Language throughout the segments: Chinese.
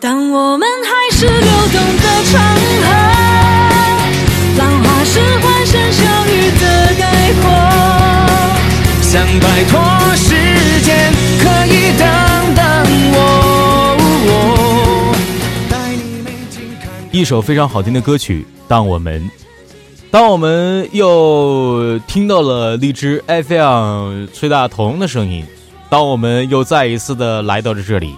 当我们还是流动的长河，浪花是欢声笑语的概括。想摆脱时间，可以等等我。带你美景看一首非常好听的歌曲《当我们》，当我们又听到了荔枝 FM 崔大同的声音，当我们又再一次的来到了这里，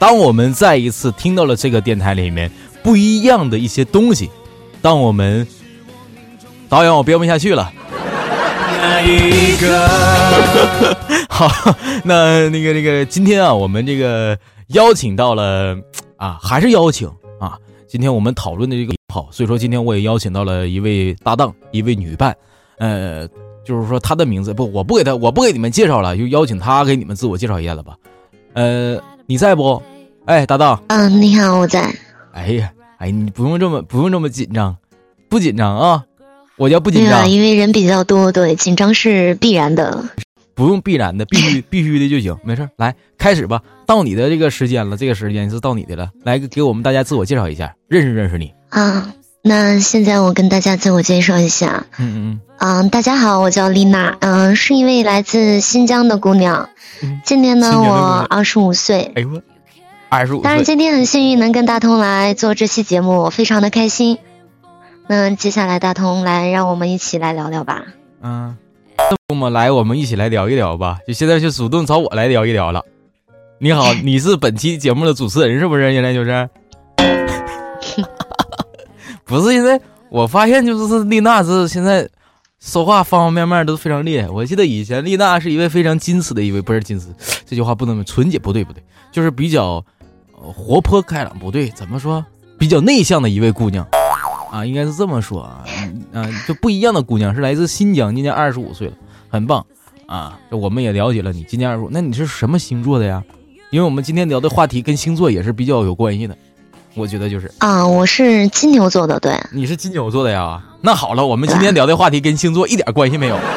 当我们再一次听到了这个电台里面不一样的一些东西，当我们导演我编不下去了。那一个。好，那那个那个，今天啊，我们这个邀请到了啊，还是邀请啊。今天我们讨论的这个好，所以说今天我也邀请到了一位搭档，一位女伴，呃，就是说她的名字不，我不给她，我不给你们介绍了，就邀请她给你们自我介绍一下子吧。呃，你在不？哎，搭档，嗯，你好，我在。哎呀，哎，你不用这么不用这么紧张，不紧张啊，我叫不紧张对啊，，因为人比较多，对，紧张是必然的。不用必然的，必须 必须的就行，没事儿来开始吧。到你的这个时间了，这个时间是到你的了，来给我们大家自我介绍一下，认识认识你。啊，那现在我跟大家自我介绍一下。嗯嗯嗯，大家好，我叫丽娜，嗯，是一位来自新疆的姑娘。嗯，今年呢，我二十五岁。哎呦我，二十五当然，今天很幸运能跟大同来做这期节目，我非常的开心。那接下来大同来，让我们一起来聊聊吧。嗯，那么来，我们一起来聊一聊吧。就现在就主动找我来聊一聊了。你好，你是本期节目的主持人是不是？现在就是，不是现在我发现就是丽娜是现在说话方方面面都非常厉害。我记得以前丽娜是一位非常矜持的一位，不是矜持这句话不能纯洁，不对不对，就是比较、呃活泼开朗，不对，怎么说？比较内向的一位姑娘啊，应该是这么说啊，嗯、啊，就不一样的姑娘是来自新疆，今年二十五岁了，很棒啊。这我们也了解了你今年二十五，那你是什么星座的呀？因为我们今天聊的话题跟星座也是比较有关系的，我觉得就是啊，我是金牛座的，对。你是金牛座的呀。那好了，我们今天聊的话题跟星座一点关系没有。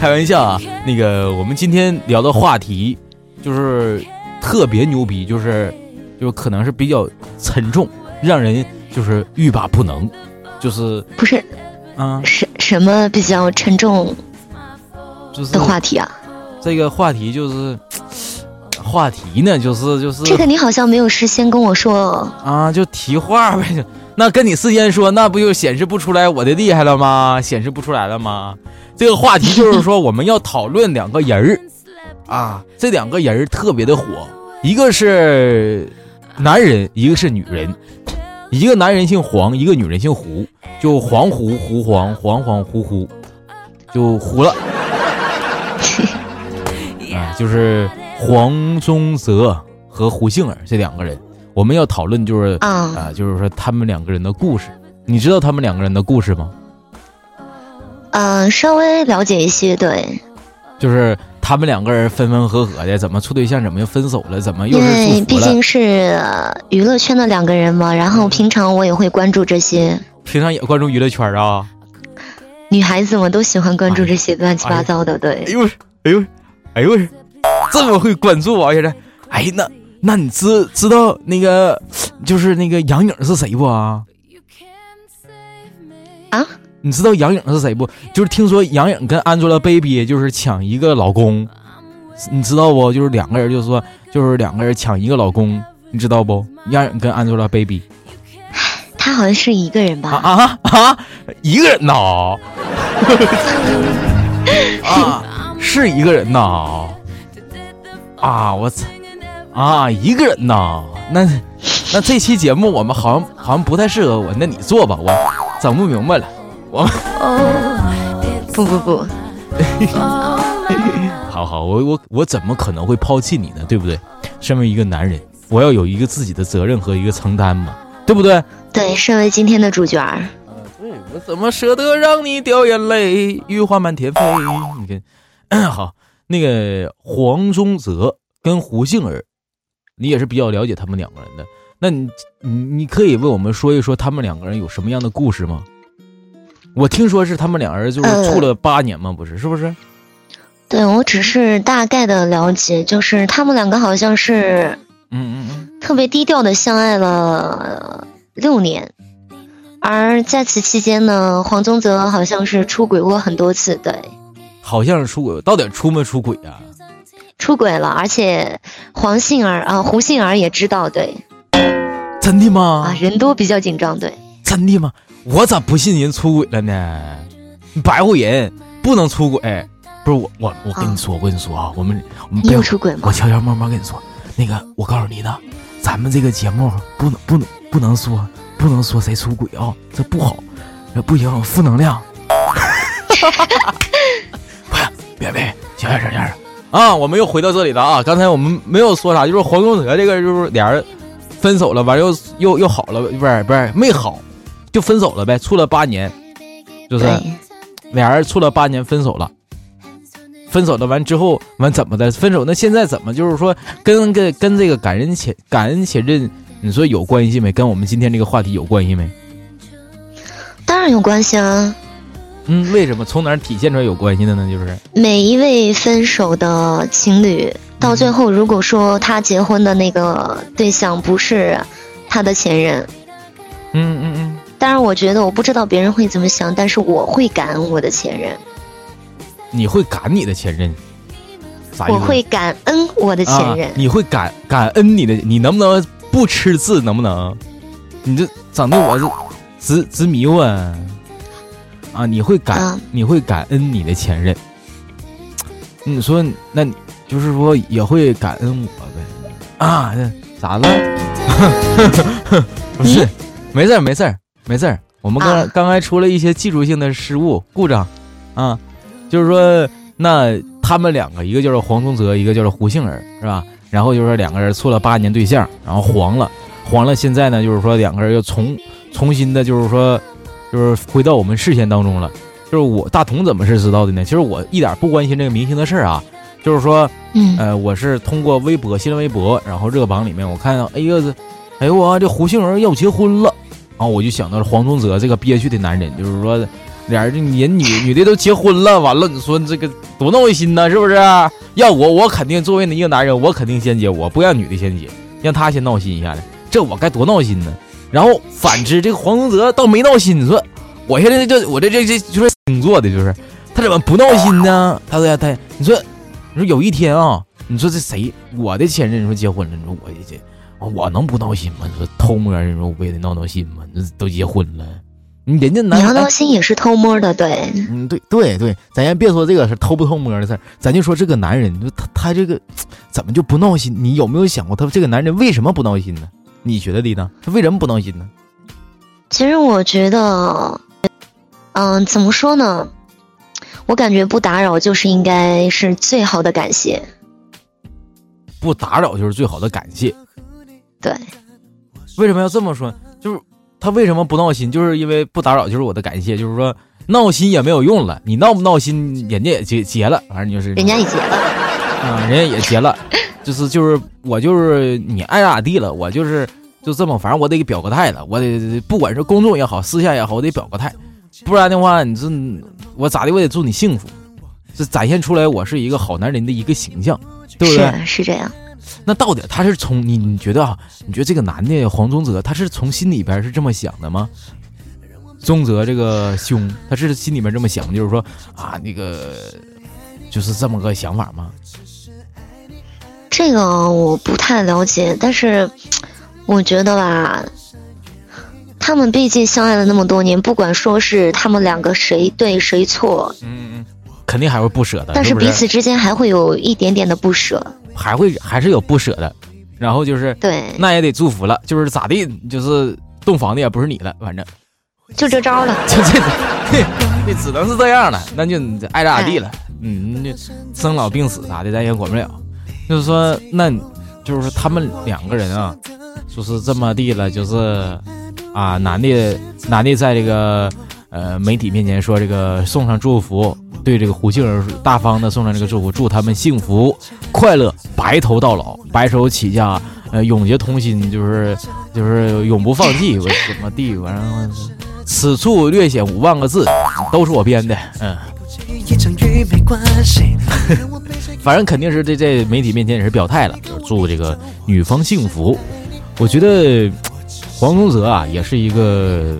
开玩笑啊，那个我们今天聊的话题就是特别牛逼，就是就可能是比较沉重，让人就是欲罢不能，就是不是啊，什什么比较沉重就是的话题啊？这个话题就是 话题呢，就是就是这个你好像没有事先跟我说。啊，就提话呗。那跟你事先说，那不就显示不出来我的厉害了吗？显示不出来了吗？这个话题就是说，我们要讨论两个人儿啊，这两个人儿特别的火，一个是男人，一个是女人。一个男人姓黄，一个女人姓胡，就黄胡胡黄，黄黄胡胡，就胡了。啊，就是黄宗泽和胡杏儿这两个人，我们要讨论就是啊啊，就是说他们两个人的故事。你知道他们两个人的故事吗？嗯，稍微了解一些，对，就是他们两个人分分合合的，怎么处对象，怎么又分手了，怎么又因为毕竟？是呃娱乐圈的两个人嘛，然后平常我也会关注这些，平常也关注娱乐圈啊。女孩子嘛都喜欢关注这些乱七八糟的，对哎对。呦，哎呦，哎呦，这么会关注啊！现在，哎，那那你知知道那个就是那个杨颖是谁不啊？啊？你知道杨颖是谁不？就是听说杨颖跟 Angelababy 就是抢一个老公，你知道不？就是两个人，就是说就是两个人抢一个老公，你知道不？杨颖跟 Angelababy 他好像是一个人啊吧？啊啊！一个人呐？啊，是一个人呐？啊，我操！啊，一个人呐？那那这期节目我们好像好像不太适合我，那你做吧，我整不明白了。我们不不不，好好，我我我怎么可能会抛弃你呢？对不对？身为一个男人，我要有一个自己的责任和一个承担嘛，对不对？对，身为今天的主角儿，对我怎么舍得让你掉眼泪，雨花满天飞？你看，好，那个黄宗泽跟胡杏儿，你也是比较了解他们两个人的。那你你你可以为我们说一说他们两个人有什么样的故事吗？我听说是他们两人就是呃处了八年吗？不是，是不是？对我只是大概的了解，就是他们两个好像是嗯嗯嗯，特别低调的相爱了六年，而在此期间呢，黄宗泽好像是出轨过很多次，对，好像是出轨，到底出没出轨啊？出轨了，而且黄杏儿啊、胡杏儿也知道，对真的吗？啊，人多比较紧张，对，真的吗？我咋不信人出轨了呢？你白活人，不能出轨。不是我，我我跟你说，我跟你说啊，我们我们你不要有出轨吗我？悄悄摸摸跟你说，那个我告诉你呢，咱们这个节目不能不能不能说不能说谁出轨啊，这不好，这不行，负能量。不是，别别，小点声，小点声啊！我们又回到这里了啊！刚才我们没有说啥，就是黄宗泽这个，就是俩人分手了，完又又又好了，不是不是没好，就分手了呗，处了八年，就是对，俩人处了八年，分手了。分手了完之后，完怎么的？分手那现在怎么就是说跟跟跟这个感恩且感恩且认，你说有关系没？跟我们今天这个话题有关系没？当然有关系啊。嗯，为什么？从哪儿体现出来有关系的呢？就是每一位分手的情侣，到最后如果说他结婚的那个对象不是他的前任，当然我觉得我不知道别人会怎么想，但是我会感恩我的前任，你会感你的前任？我会感恩我的前任啊。你会感感恩你的，你能不能不吃字？能不能？你这整的我这直直迷糊啊！啊，你会感、啊你会感恩你的前任。你说，那你就是说也会感恩我呗？啊，这咋了？不是，没事儿没事儿没事儿。我们刚、啊刚才出了一些技术性的失误故障，啊，就是说那他们两个，一个叫做黄宗泽，一个叫做胡杏儿，是吧？然后就是说两个人处了八年对象，然后黄了，黄了。现在呢，就是说两个人又重重新的，就是说，就是回到我们视线当中了。就是我大同怎么是知道的呢？其实我一点不关心这个明星的事儿啊，就是说，嗯，呃，我是通过微博、新浪微博，然后热榜里面我看到，哎呦这，哎呦我这胡杏儿要结婚了，然后我就想到了黄宗泽这个憋屈的男人，就是说，俩人这人女女的都结婚了，完了你说这个多闹心呐，是不是？要我我肯定作为一个男人，我肯定先结，我不让女的先结，让他先闹心一下子，这我该多闹心呢？然后反之，这个黄宗泽倒没闹心，你说我现在这我这这这就是星座的，就是他怎么不闹心呢？他说他你说你说有一天啊，你说这谁我的前任你说结婚了，你说我这我能不闹心吗？你说偷摸儿，你说我也得闹闹心吗？这都结婚了，你人家男你要闹哎心也是偷摸的，对，嗯，对对对，咱先别说这个是偷不偷摸的事儿，咱就说这个男人，他他这个怎么就不闹心？你有没有想过他这个男人为什么不闹心呢？你觉得的呢？他为什么不闹心呢？其实我觉得，嗯，怎么说呢？我感觉不打扰就是应该是最好的感谢，不打扰就是最好的感谢。对，为什么要这么说？就是他为什么不闹心？就是因为不打扰就是我的感谢，就是说闹心也没有用了，你闹不闹心，人家也结结了，反正就是人家也结了，啊，人家也结了，就是就是我就是你爱咋咋地了，我就是就这么，反正我得给表个态了，我得不管是公众也好，私下也好，我得表个态，不然的话，你这我咋的我得祝你幸福，这展现出来我是一个好男人的一个形象，对不对？是是这样。那到底他是从你你觉得啊？你觉得这个男的黄宗泽他是从心里边是这么想的吗？宗泽这个兄，他是心里面这么想，就是说啊，那个就是这么个想法吗？这个我不太了解，但是我觉得吧，他们毕竟相爱了那么多年，不管说是他们两个谁对谁错，嗯嗯，肯定还会不舍的，但是彼此之间还会有一点点的不舍。还会还是有不舍的，然后就是对，那也得祝福了，就是咋地，就是洞房的也不是你了，反正。就这招了。就这，这只能是这样了，那就爱咋咋地了，嗯，那生老病死啥的咱也管不了，就是说，那就是说他们两个人啊，就是这么地了，就是啊，男的男的在这个呃媒体面前说这个送上祝福，对这个胡杏儿大方的送上这个祝福，祝他们幸福快乐，白头到老，白手起家，呃，永结同心，就是就是永不放弃，怎么地，反正，此处略显五万个字，都是我编的，嗯。反正肯定是这在媒体面前也是表态了，就是祝这个女方幸福。我觉得黄宗泽啊，也是一个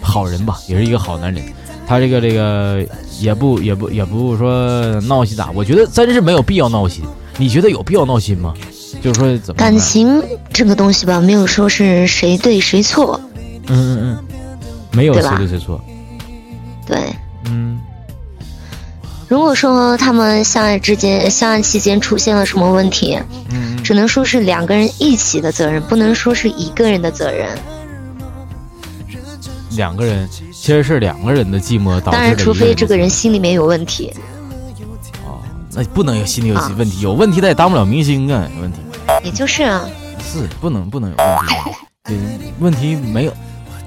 好人吧，也是一个好男人。他这个这个也不也不也不说闹心咋，我觉得真是没有必要闹心。你觉得有必要闹心吗？就是说怎么感情这个东西吧，没有说是谁对谁错，嗯嗯嗯，没有谁对谁错，对。嗯如果说他们相爱之间、相爱期间出现了什么问题，嗯只能说是两个人一起的责任，不能说是一个人的责任。两个人其实是两个人的寂寞导致当然，除非这个人心里面有问题。哦，那不能有心里有啊问题，有问题他也当不了明星啊，有问题。也就是啊，是不能不能有问题，对，问题没有，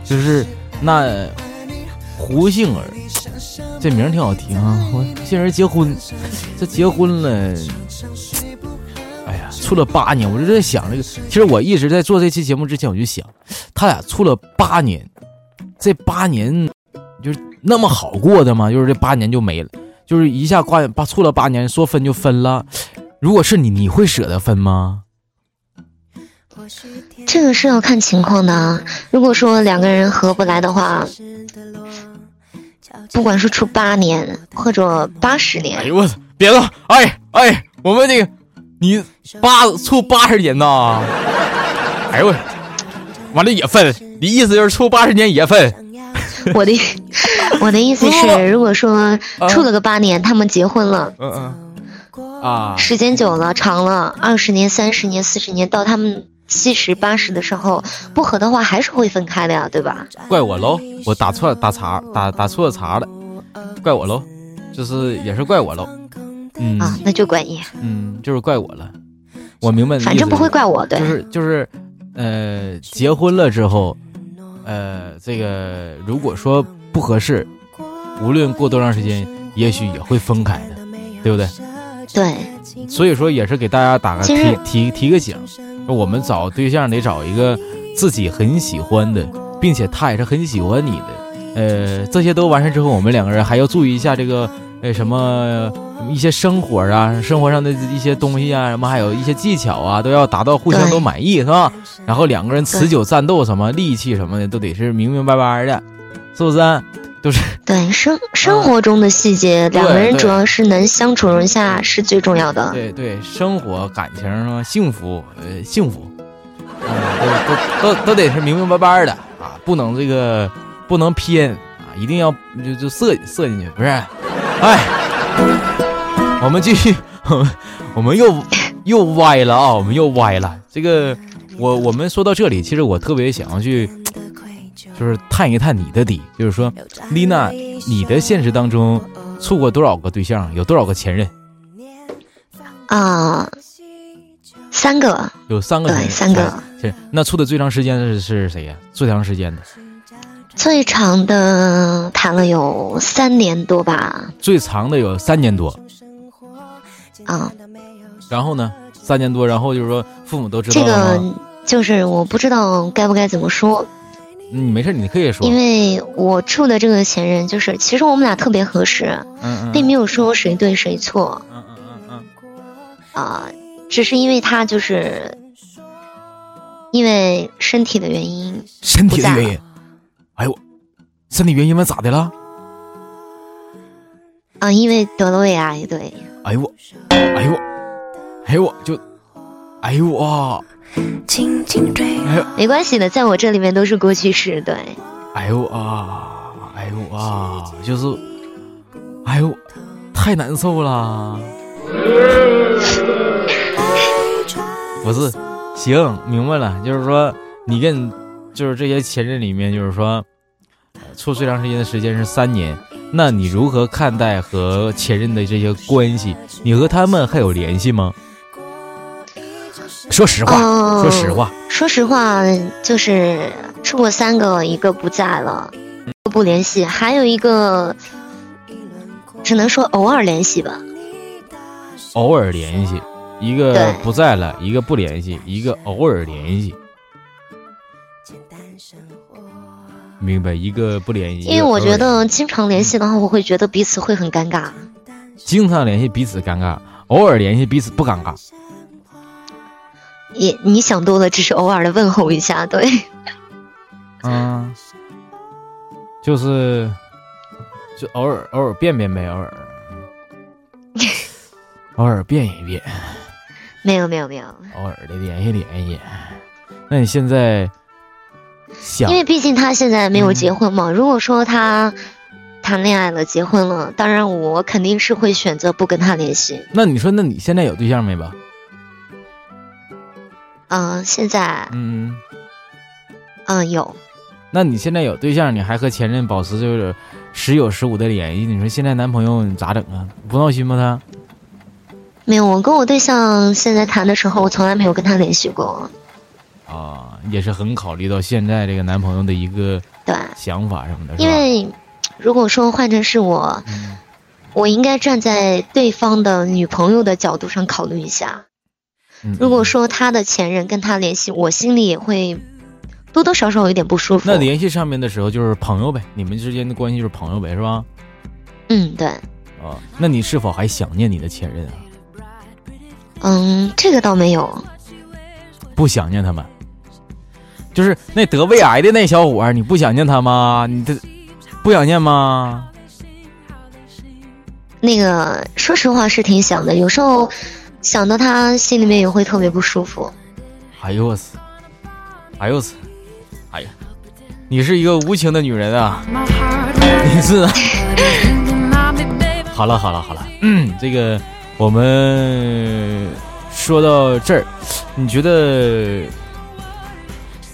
就是那胡杏儿这名儿挺好听啊，我杏儿结婚，这结婚了，哎呀，处了八年，我就在想这个，其实我一直在做这期节目之前，我就想，他俩处了八年，这八年就是那么好过的吗？就是这八年就没了，就是一下挂八处了八年，说分就分了。如果是你，你会舍得分吗？这个是要看情况的啊。如果说两个人合不来的话，不管是处八年或者八十年哎，呦我操！别了，哎哎，我们这个你八处八十年呐？哎呦我，完了也分，你意思就是处八十年也分？我的我的意思是，如果说处了个八年，他们结婚了，嗯嗯。啊，时间久了、长了，二十年、三十年、四十年，到他们七十、八十的时候不合的话，还是会分开的呀，对吧？怪我喽，我打错打茬打打错茬了，怪我喽，就是也是怪我喽，嗯。啊，那就怪你，嗯，就是怪我了，我明白反正不会怪我，对。就是就是，呃，结婚了之后，呃，这个如果说不合适，无论过多长时间，也许也会分开的，对不对？对，所以说也是给大家打个提提提个醒，我们找对象得找一个自己很喜欢的，并且他也是很喜欢你的。呃，这些都完事之后，我们两个人还要注意一下这个呃什么一些生活啊，生活上的一些东西啊，什么还有一些技巧啊，都要达到互相都满意，是吧？然后两个人持久战斗什么力气什么的都得是明明白白的，是不是？都是对生生活中的细节，两个人主要是能相处融洽是最重要的。对对，生活感情啊，幸福，呃，幸福，啊、都都都都得是明明白白的啊，不能这个不能偏啊，一定要就就射射进去，不是？哎，我们继续，我们我们又 又歪了啊，我们又歪了。这个我我们说到这里，其实我特别想要去，就是探一探你的底，就是说，丽娜，你的现实当中处过多少个对象，有多少个前任？啊、三个，有三个对，三个。是那处的最长时间是是谁呀？最长时间的，最长的谈了有三年多吧，最长的有三年多。啊，然后呢，三年多，然后就是说父母都知道这？个就是我不知道该不该怎么说，嗯，没事，你可以说。因为我处的这个前任就是，其实我们俩特别合适，嗯嗯，并没有说谁对谁错嗯嗯嗯嗯啊、只是因为他就是因为身体的原因，身体的原因。哎呦，身体原因嘛咋的了？啊、因为得了胃癌，对，哎呦我，哎呦我，哎呦我就，哎呦哇，轻轻追。哎呦没关系的，在我这里面都是过去式，对，哎呦啊，哎呦啊，就是，哎呦，太难受了。不是，行，明白了，就是说你跟就是这些前任里面，就是说，呃处最长时间的时间是三年，那你如何看待和前任的这些关系？你和他们还有联系吗？说实话，哦说实话，说实话，就是处过三个，一个不在了，不联系，还有一个只能说偶尔联系吧。偶尔联系，一个不在了，一个不联系，一个偶尔联系。明白，一个不联系，因为我觉得经常联系的话，我会觉得彼此会很尴尬。经常联系彼此尴尬，偶尔联系彼此不尴尬。也你想多了，只是偶尔的问候一下，对。嗯，就是就偶尔偶尔变变呗，偶尔 偶尔变一变，没有没有没有，偶尔的联系联系。那你现在想因为毕竟他现在没有结婚嗯嘛。如果说他谈恋爱了、结婚了，当然我肯定是会选择不跟他联系。那你说，那你现在有对象没吧？嗯、现在嗯，嗯、有，那你现在有对象，你还和前任保持就是时有时无的联系，你说现在男朋友你咋整啊？不闹心吗他？没有。我跟我对象现在谈的时候，我从来没有跟他联系过。啊，也是很考虑到现在这个男朋友的一个对，想法什么的，因为如果说换成是我，嗯我应该站在对方的女朋友的角度上考虑一下。嗯如果说他的前任跟他联系，我心里也会多多少少有一点不舒服。那联系上面的时候就是朋友呗，你们之间的关系就是朋友呗，是吧？嗯，对，啊，那你是否还想念你的前任啊？嗯，这个倒没有。不想念他们？就是那得胃癌的那小伙儿，你不想念他吗？你这不想念吗？那个，说实话是挺想的，有时候想到他，心里面也会特别不舒服。哎呦我操！哎呦我操！哎呀，你是一个无情的女人啊！你是。好了好了好了，嗯，这个我们说到这儿，你觉得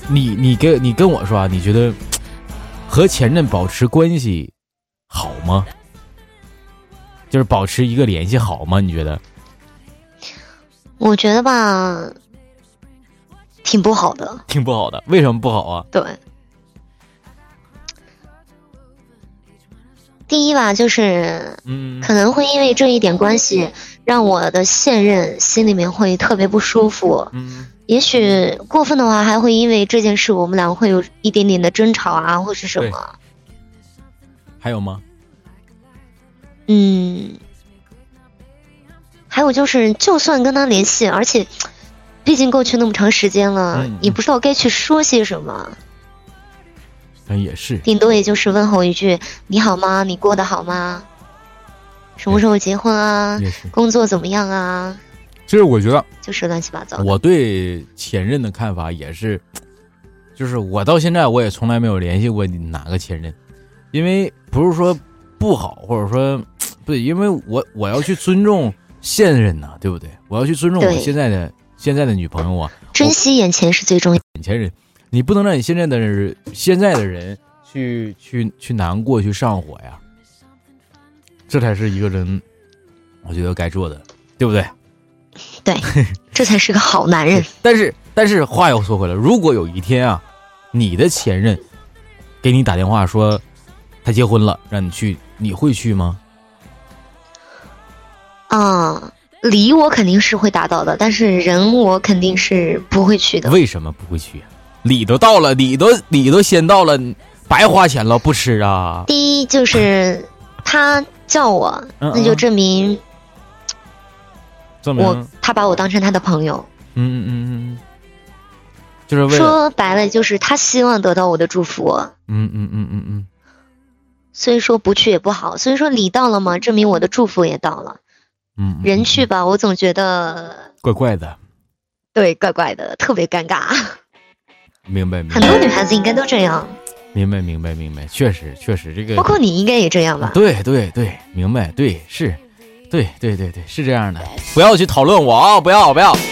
你你跟你跟我说啊，你觉得和前任保持关系好吗？就是保持一个联系好吗？你觉得？我觉得吧，挺不好的。挺不好的，为什么不好啊？对，第一吧，就是嗯可能会因为这一点关系，让我的现任心里面会特别不舒服。嗯也许过分的话，还会因为这件事，我们俩会有一点点的争吵啊，或是什么。还有吗？嗯，还有就是，就算跟他联系，而且毕竟过去那么长时间了，嗯也不知道该去说些什么，嗯，也是。顶多也就是问候一句“你好吗？你过得好吗？什么时候结婚啊？工作怎么样啊其实我觉得，？”就是乱七八糟的。我对前任的看法也是，就是我到现在我也从来没有联系过哪个前任，因为不是说不好，或者说不对，因为我我要去尊重现任呐、对不对？我要去尊重我现在的现在的女朋友啊，珍惜眼前是最重要。眼前人，你不能让你现在的人现在的人去去去难过去上火呀，这才是一个人，我觉得该做的，对不对？对，这才是个好男人。但是但是话又说回来，如果有一天啊，你的前任给你打电话说他结婚了，让你去，你会去吗？啊，礼我肯定是会达到的，但是人我肯定是不会去的。为什么不会去啊？礼都到了，礼都礼都先到了，白花钱了不吃啊？第一就是他叫我，嗯那就证明我他把我当成他的朋友。嗯嗯嗯嗯，就是为了说白了就是他希望得到我的祝福，嗯嗯嗯嗯嗯，所以说不去也不好。所以说礼到了嘛，证明我的祝福也到了。嗯，嗯人去吧，我总觉得怪怪的，对怪怪的，特别尴尬。明白明很多女孩子应该都这样，明白明白明白，确实确实这个包括你应该也这样吧？对对对，明白对是，对对对对是这样的，不要去讨论我啊，不要不要。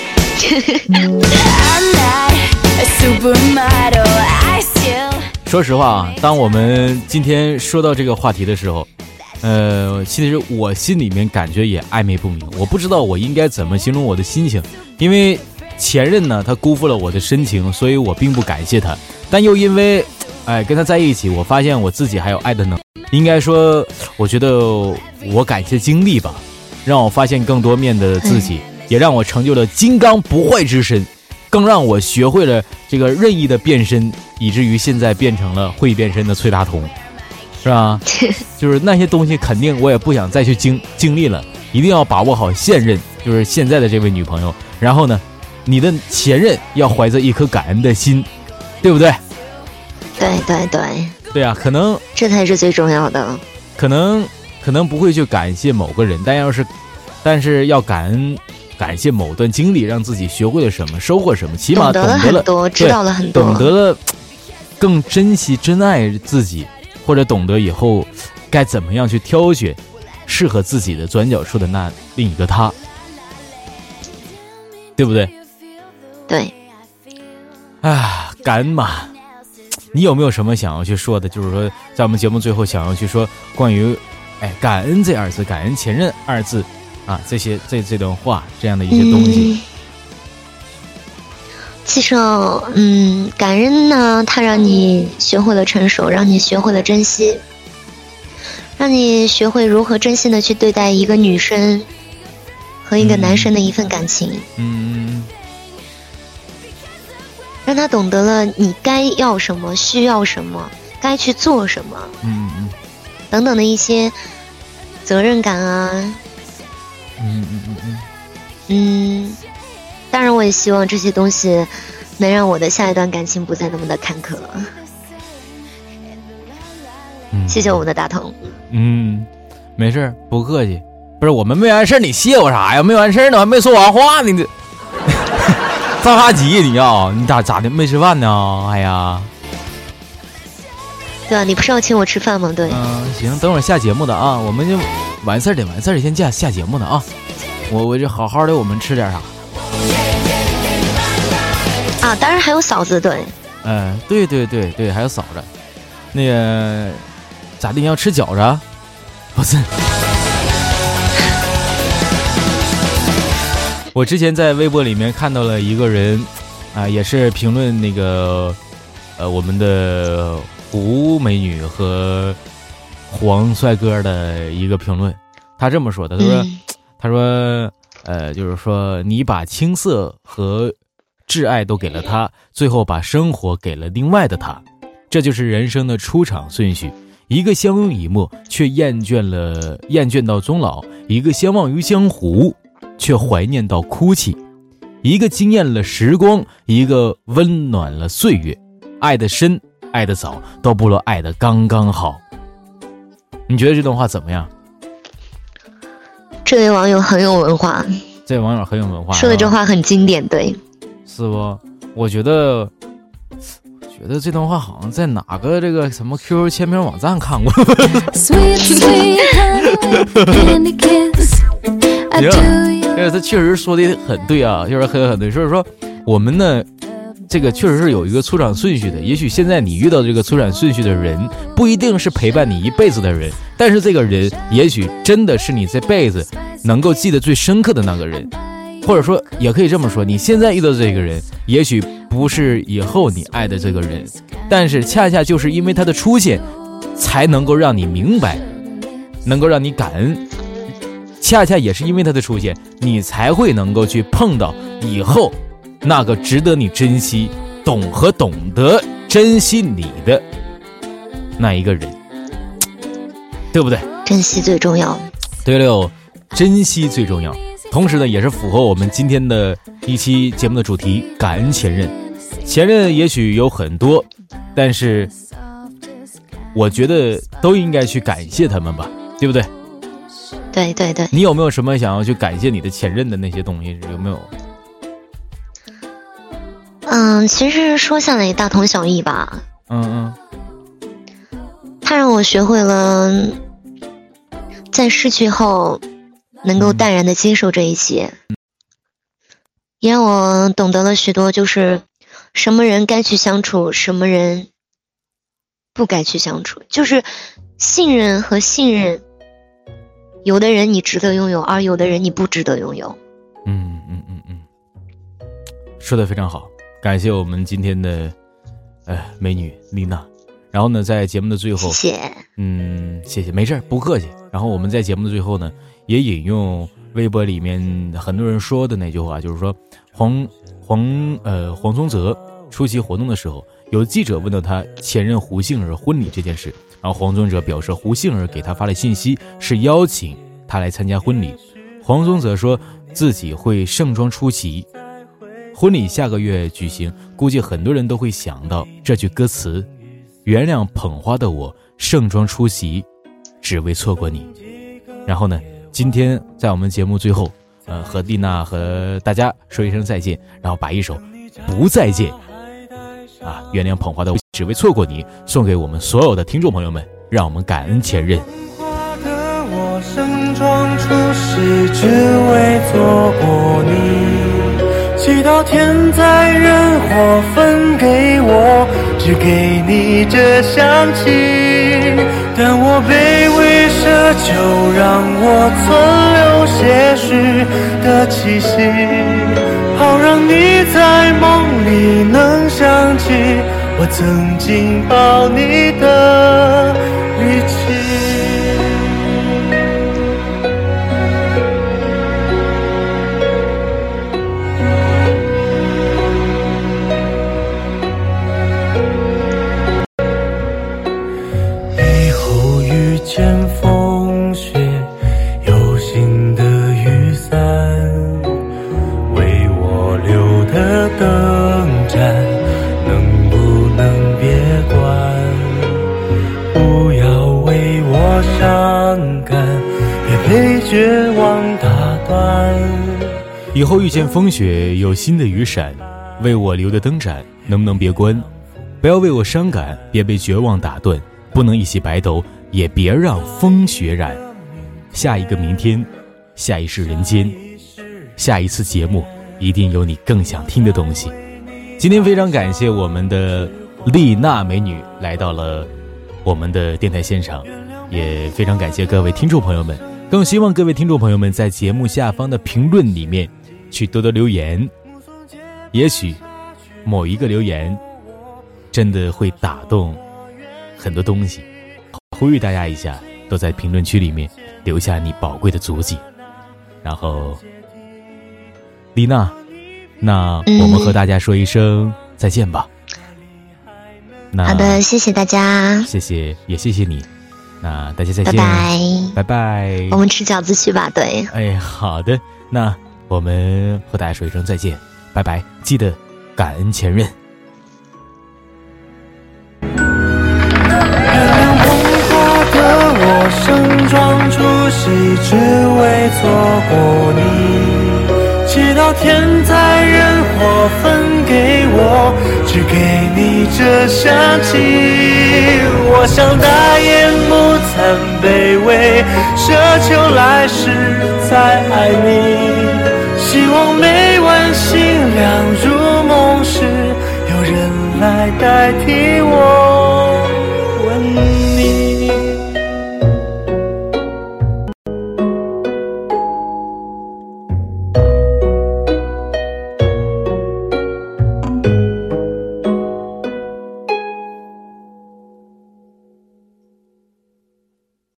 说实话啊，当我们今天说到这个话题的时候，呃，其实我心里面感觉也暧昧不明，我不知道我应该怎么形容我的心情，因为前任呢，他辜负了我的深情，所以我并不感谢他，但又因为，哎，跟他在一起，我发现我自己还有爱的能，应该说，我觉得我感谢经历吧，让我发现更多面的自己，也让我成就了金刚不坏之身。更让我学会了这个任意的变身，以至于现在变成了会变身的崔大同，是吧？就是那些东西肯定我也不想再去经经历了，一定要把握好现任，就是现在的这位女朋友。然后呢，你的前任要怀着一颗感恩的心，对不对？对对对，对啊，可能这才是最重要的。可能可能不会去感谢某个人，但要是，但是要感恩感谢某段经历，让自己学会了什么，收获什么，起码懂得了知道了很多，懂得了更珍惜、真爱自己，或者懂得以后该怎么样去挑选适合自己的转角处的那另一个他，对不对？对。啊，感恩嘛！你有没有什么想要去说的？就是说，在我们节目最后想要去说关于，哎，感恩这二字，感恩前任二字，啊，这些这这段话这样的一些东西。嗯其实哦，嗯，感恩呢，它让你学会了成熟，让你学会了珍惜，让你学会如何真心的去对待一个女生和一个男生的一份感情，嗯让他懂得了你该要什么，需要什么，该去做什么嗯嗯等等的一些责任感啊，嗯嗯嗯嗯，嗯，当然，我也希望这些东西能让我的下一段感情不再那么的坎坷。嗯谢谢我们的大同。嗯，没事儿不客气。不是我们没完事儿，你谢我啥呀？没完事儿呢，我还没说完话呢，你这着啥急你啊？你咋咋的没吃饭呢？哎呀，对啊，你不是要请我吃饭吗？对，嗯，行，等会儿下节目的啊，我们就完事儿得完事儿，先下下节目的啊。我我就好好的，我们吃点啥？啊，当然还有嫂子，对，嗯，对对对对，还有嫂子，那个咋的？你要吃饺子啊？不是，我之前在微博里面看到了一个人，啊、也是评论那个，呃，我们的胡美女和黄帅哥的一个评论，他这么说的，他说。嗯他说，呃，就是说你把青涩和挚爱都给了他，最后把生活给了另外的他，这就是人生的出场顺序。一个相濡以沫，却厌倦了厌倦到终老；一个相忘于江湖，却怀念到哭泣；一个惊艳了时光，一个温暖了岁月。爱的深，爱的早，都不如爱的刚刚好。你觉得这段话怎么样？这位网友很有文化，这位网友很有文化，说的这话很经典，对，是不？我觉得，觉得这段话好像在哪个这个什么 QQ 签名网站看过。Sweet, sweet honey, candy kiss. I do 这个他确实说的很对啊，就是很很对。所以说，我们呢，这个确实是有一个出场顺序的。也许现在你遇到这个出场顺序的人，不一定是陪伴你一辈子的人，但是这个人也许真的是你这辈子能够记得最深刻的那个人。或者说，也可以这么说，你现在遇到这个人，也许不是以后你爱的这个人，但是恰恰就是因为他的出现，才能够让你明白，能够让你感恩。恰恰也是因为他的出现，你才会能够去碰到以后那个值得你珍惜、懂和懂得珍惜你的那一个人，对不对？珍惜最重要。对了，珍惜最重要。同时呢，也是符合我们今天的一期节目的主题——感恩前任。前任也许有很多，但是我觉得都应该去感谢他们吧，对不对？对对对，你有没有什么想要去感谢你的前任的那些东西？有没有？嗯，其实说下来也大同小异吧。嗯嗯他让我学会了在失去后能够淡然的接受这一切，也让我懂得了许多，就是什么人该去相处，什么人不该去相处，就是信任和信任。有的人你值得拥有，而有的人你不值得拥有。嗯嗯嗯嗯，说的非常好，感谢我们今天的呃美女丽娜。然后呢，在节目的最后谢，谢。嗯，谢谢，没事儿，不客气。然后我们在节目的最后呢，也引用微博里面很多人说的那句话，就是说黄黄呃黄宗泽出席活动的时候，有记者问到他前任胡杏儿婚礼这件事，然后黄宗泽表示胡杏儿给他发了信息，是邀请他来参加婚礼。黄宗泽说自己会盛装出席，婚礼下个月举行，估计很多人都会想到这句歌词：“原谅捧花的我，盛装出席，只为错过你。”然后呢，今天在我们节目最后。呃，和丽娜和大家说一声再见，然后把一首《不再见》啊，原谅捧花的只为错过你，送给我们所有的听众朋友们，让我们感恩前任。我盛装出席，只为错过你，祈祷天灾人祸分给我，只给你这香气。但我卑微奢求，让我存留些许的气息，好让你在我曾经抱你的力气。后遇见风雪，有新的雨伞，为我留的灯盏，能不能别关？不要为我伤感，别被绝望打断。不能一袭白头，也别让风雪染。下一个明天，下一世人间，下一次节目，一定有你更想听的东西。今天非常感谢我们的丽娜美女来到了我们的电台现场，也非常感谢各位听众朋友们，更希望各位听众朋友们在节目下方的评论里面。去多多留言，也许某一个留言真的会打动很多东西。呼吁大家一下，都在评论区里面留下你宝贵的足迹。然后，丽娜，那我们和大家说一声再见吧。好的，谢谢大家，谢谢，也谢谢你。那大家再见，拜拜，拜拜。我们吃饺子去吧，对。哎，好的，那。我们和大家说一声再见，拜拜！记得感恩前任。原谅捧花的我盛装出席，只为错过你。祈祷天灾人祸分给我，只给你这香气。我想大言不惭卑微，奢求来世再爱你。希望每晚星亮入梦时，有人来代替我。